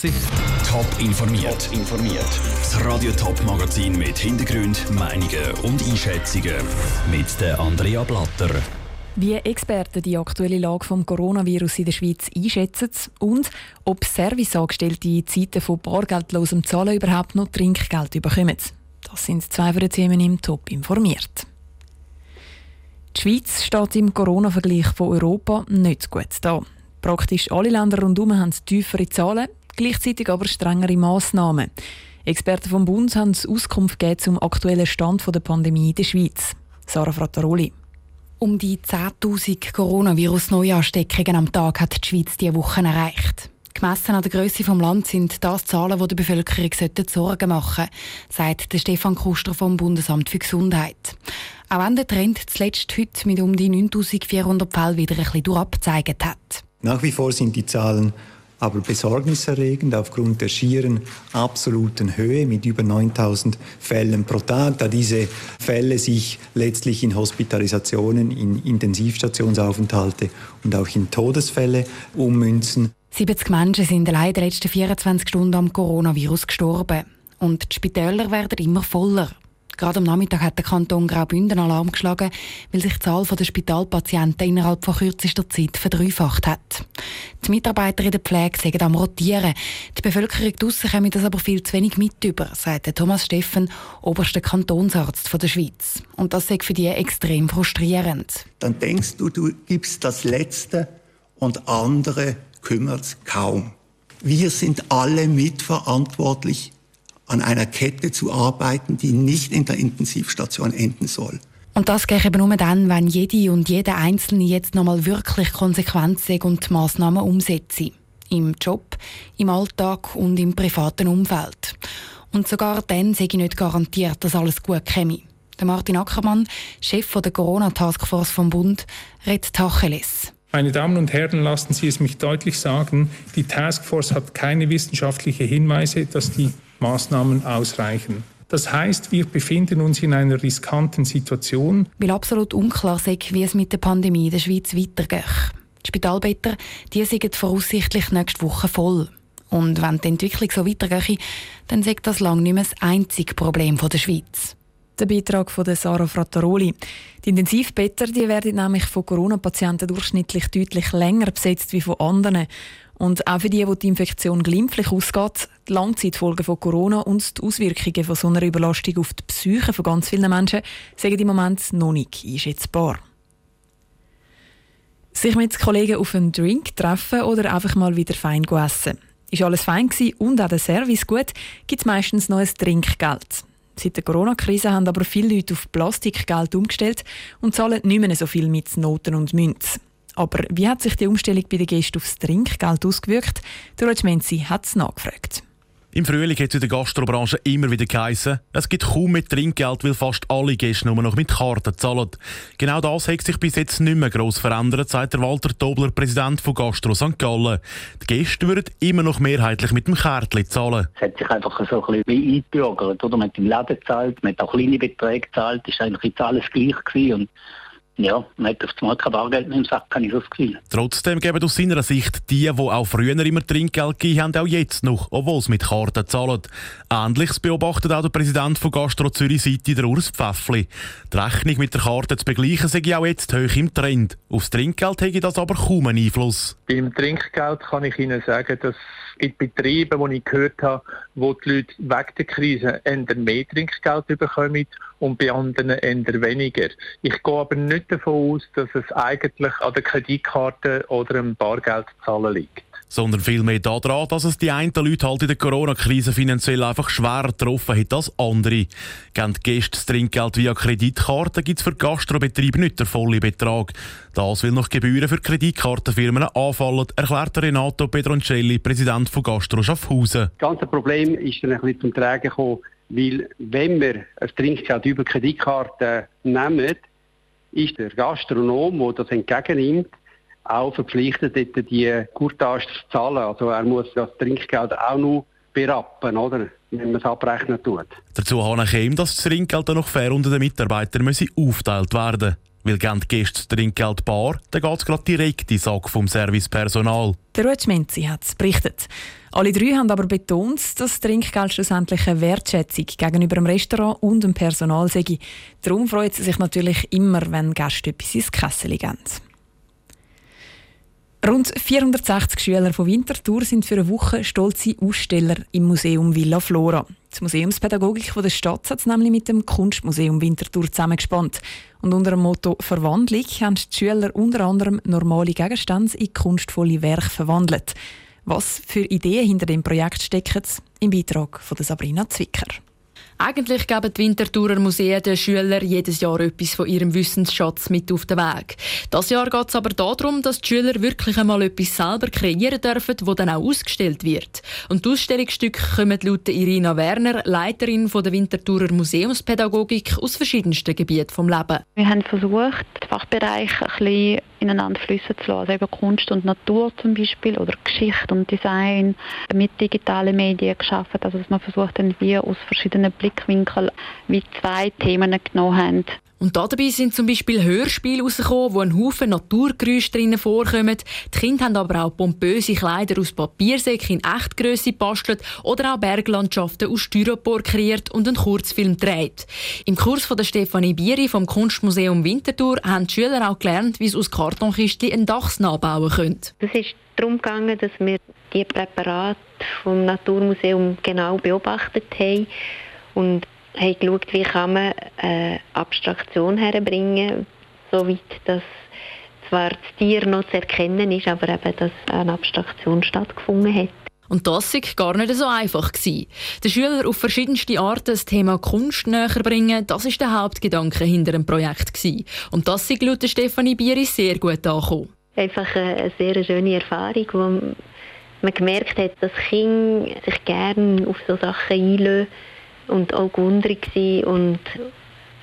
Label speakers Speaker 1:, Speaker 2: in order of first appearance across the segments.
Speaker 1: Top informiert. informiert. Das Radio Top Magazin mit Hintergrund, Meinungen und Einschätzungen mit der Andrea Blatter.
Speaker 2: Wie Experten die aktuelle Lage vom Coronavirus in der Schweiz einschätzen und ob Serviceangestellte in Zeiten von bargeldlosem Zahlen überhaupt noch Trinkgeld bekommen. Das sind zwei von den Themen im Top informiert. Die Schweiz steht im Corona-Vergleich von Europa nicht gut da. Praktisch alle Länder rundherum haben tiefere Zahlen, gleichzeitig aber strengere Massnahmen. Experten vom Bund haben Auskunft gegeben zum aktuellen Stand der Pandemie in der Schweiz. Sarah Frattaroli.
Speaker 3: Um die 10.000 Coronavirus-Neuansteckungen am Tag hat die Schweiz diese Woche erreicht. Gemessen an der Größe des Landes sind das Zahlen, die der Bevölkerung Sorgen machen sollten, sagt Stefan Kuster vom Bundesamt für Gesundheit. Auch wenn der Trend zuletzt heute mit um die 9400 Fällen wieder ein bisschen durchabgezeigt hat.
Speaker 4: Nach wie vor sind die Zahlen aber besorgniserregend aufgrund der schieren absoluten Höhe mit über 9000 Fällen pro Tag, da diese Fälle sich letztlich in Hospitalisationen, in Intensivstationsaufenthalte und auch in Todesfälle ummünzen.
Speaker 3: 70 Menschen sind allein in den letzten 24 Stunden am Coronavirus gestorben. Und die Spitäler werden immer voller. Gerade am Nachmittag hat der Kanton Graubünden Alarm geschlagen, weil sich die Zahl der Spitalpatienten innerhalb von kürzester Zeit verdreifacht hat. Die Mitarbeiter in der Pflege sagen am Rotieren. Die Bevölkerung draussen kommt das aber viel zu wenig mit über, sagt Thomas Steffen, oberster Kantonsarzt der Schweiz. Und das ist für die extrem frustrierend.
Speaker 5: Dann denkst du, du gibst das Letzte und andere kümmert es kaum. Wir sind alle mitverantwortlich an einer Kette zu arbeiten, die nicht in der Intensivstation enden soll.
Speaker 3: Und das geht eben nur dann, wenn jede und jeder Einzelne jetzt nochmal wirklich Konsequenzen und Massnahmen umsetzt. Im Job, im Alltag und im privaten Umfeld. Und sogar dann sei ich nicht garantiert, dass alles gut käme. Der Martin Ackermann, Chef der Corona-Taskforce vom Bund, redet Tacheles.
Speaker 6: Meine Damen und Herren, lassen Sie es mich deutlich sagen, die Taskforce hat keine wissenschaftlichen Hinweise, dass die Maßnahmen ausreichen. Das heißt, wir befinden uns in einer riskanten Situation.
Speaker 3: Weil absolut unklar ist, wie es mit der Pandemie in der Schweiz weitergeht. Die Spitalbetter die sind voraussichtlich nächste Woche voll. Und wenn die Entwicklung so weitergeht, dann sagt das lange nicht mehr das einzige Problem der Schweiz.
Speaker 2: Der Beitrag von Sarah Frattaroli. Die Intensivbetter die werden nämlich von Corona-Patienten durchschnittlich deutlich länger besetzt wie von anderen. Und auch für die, wo die Infektion glimpflich ausgeht, die Langzeitfolgen von Corona und die Auswirkungen von so einer Überlastung auf die Psyche von ganz vielen Menschen sind im Moment noch nicht einschätzbar. Sich mit Kollegen auf einen Drink treffen oder einfach mal wieder fein essen. Ist alles fein gewesen und auch der Service gut, gibt es meistens noch ein Trinkgeld. Seit der Corona-Krise haben aber viele Leute auf Plastikgeld umgestellt und zahlen nicht mehr so viel mit Noten und Münzen. Aber wie hat sich die Umstellung bei den Gästen aufs Trinkgeld ausgewirkt? Der Roger Menzi hat es nachgefragt.
Speaker 7: Im Frühling hat es in der Gastrobranche immer wieder geheißen, es gibt kaum mehr Trinkgeld, weil fast alle Gäste nur noch mit Karten zahlen. Genau das hat sich bis jetzt nicht mehr gross verändert, sagt der Walter Tobler, Präsident von Gastro St. Gallen. Die Gäste würden immer noch mehrheitlich mit dem Kärtchen zahlen.
Speaker 8: Es hat sich einfach so ein bisschen eingebürgert. Oder? Man hat im Laden gezahlt, man hat auch kleine Beträge gezahlt, es war eigentlich jetzt alles gleich gewesen. Ja, man hat auf einmal kein Bargeld mehr im Sack, habe ich so das Gefühl.
Speaker 7: Trotzdem geben aus seiner Sicht die, die auch früher immer Trinkgeld gegeben haben, auch jetzt noch, obwohl sie mit Karten zahlen. Ähnliches beobachtet auch der Präsident von Gastro Zürich City, der Urs Pfäffli. Die Rechnung mit der Karte zu begleichen sei auch jetzt hoch im Trend. Aufs Trinkgeld hätte das aber kaum einen Einfluss.
Speaker 9: Beim Trinkgeld kann ich Ihnen sagen, dass in Betrieben, wo ich gehört habe, wo die Leute wegen der Krise eher mehr Trinkgeld bekommen und bei anderen eher weniger. Ich gehe aber nicht davon aus, dass es eigentlich an der Kreditkarte oder am Bargeldzahlen liegt
Speaker 7: sondern vielmehr daran, dass es die einen Leute halt in der Corona-Krise finanziell einfach schwer getroffen hat als andere. Geben Gäste das Trinkgeld via Kreditkarte, gibt es für Gastrobetriebe nicht den vollen Betrag. Das will noch Gebühren für Kreditkartenfirmen anfallen, erklärt Renato Pedroncelli, Präsident von Gastro Schaffhausen.
Speaker 10: Das ganze Problem ist dann ein bisschen zum Tragen gekommen, weil wenn wir ein Trinkgeld über Kreditkarte nehmen, ist der Gastronom, der das entgegennimmt, auch verpflichtet, die Courtage zu zahlen. Also er muss das Trinkgeld auch noch berappen, oder? wenn man es abrechnen tut.
Speaker 7: Dazu habe ich ihm, dass das Trinkgeld noch fair unter den Mitarbeitern aufgeteilt werden Weil gehen die Gäste das Trinkgeld bar, dann geht es gerade direkt in den Sack vom Servicepersonal.
Speaker 2: Der Rutschmenzi hat es berichtet. Alle drei haben aber betont, dass das Trinkgeld schlussendlich eine Wertschätzung gegenüber dem Restaurant und dem Personal sei. Darum freut sie sich natürlich immer, wenn Gäste etwas ins Kessel geben. Rund 460 Schüler von Winterthur sind für eine Woche stolze Aussteller im Museum Villa Flora. Die Museumspädagogik der Stadt hat es nämlich mit dem Kunstmuseum Winterthur zusammengespannt. Und unter dem Motto Verwandlung haben die Schüler unter anderem normale Gegenstände in kunstvolle Werke verwandelt. Was für Ideen hinter dem Projekt stecken, im Beitrag von Sabrina Zwicker.
Speaker 11: Eigentlich geben die Winterthurer Museen den Schülern jedes Jahr etwas von ihrem Wissensschatz mit auf den Weg. Das Jahr geht es aber darum, dass die Schüler wirklich einmal etwas selber kreieren dürfen, das dann auch ausgestellt wird. Und die Ausstellungsstücke kommen laut Irina Werner, Leiterin der Winterthurer Museumspädagogik, aus verschiedensten Gebieten des Lebens.
Speaker 12: Wir haben versucht, den Fachbereich ein bisschen ineinander fließen zu lassen. Also eben Kunst und Natur zum Beispiel oder Geschichte und Design mit digitalen Medien geschaffen. Also dass man versucht, wir aus verschiedenen Blickwinkeln wie zwei Themen genommen haben.
Speaker 11: Und dabei sind zum Beispiel Hörspiele rausgekommen, wo ein Haufen Naturgeräusche drinnen vorkommen. Die Kinder haben aber auch pompöse Kleider aus Papiersäcken in Echtgröße bastelt oder auch Berglandschaften aus Styropor kreiert und einen Kurzfilm gedreht. Im Kurs von der Stefanie Bieri vom Kunstmuseum Winterthur haben die Schüler auch gelernt, wie sie aus Kartonkisten ein Dachs nachbauen können.
Speaker 12: Es ist darum gegangen, dass wir die Präparate vom Naturmuseum genau beobachtet haben und haben geschaut, wie kann man eine Abstraktion herbringen, soweit dass zwar das Tier noch zu erkennen ist, aber eben, dass eine Abstraktion stattgefunden hat.
Speaker 11: Und das war gar nicht so einfach. Gewesen. Den Schülern auf verschiedenste Arten das Thema Kunst näher bringen, das war der Hauptgedanke hinter dem Projekt. Gewesen. Und das ist laut Stefanie Bieri sehr gut angekommen.
Speaker 12: Einfach eine sehr schöne Erfahrung, wo man gemerkt hat, dass Kinder sich gerne auf solche Sachen einlösen und auch gewundert und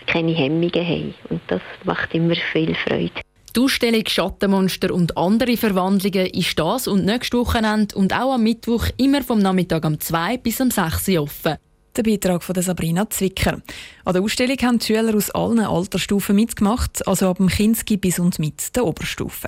Speaker 12: keine Hemmungen haben. Und das macht immer viel Freude.
Speaker 11: Die Ausstellung Schattenmonster und andere Verwandlungen ist das und nächstes Wochenende und auch am Mittwoch immer vom Nachmittag um 2 bis um 6 Uhr offen.
Speaker 2: Der Beitrag von Sabrina Zwicker. An der Ausstellung haben die Schüler aus allen Altersstufen mitgemacht, also ab dem Kinski bis und mit der Oberstufe.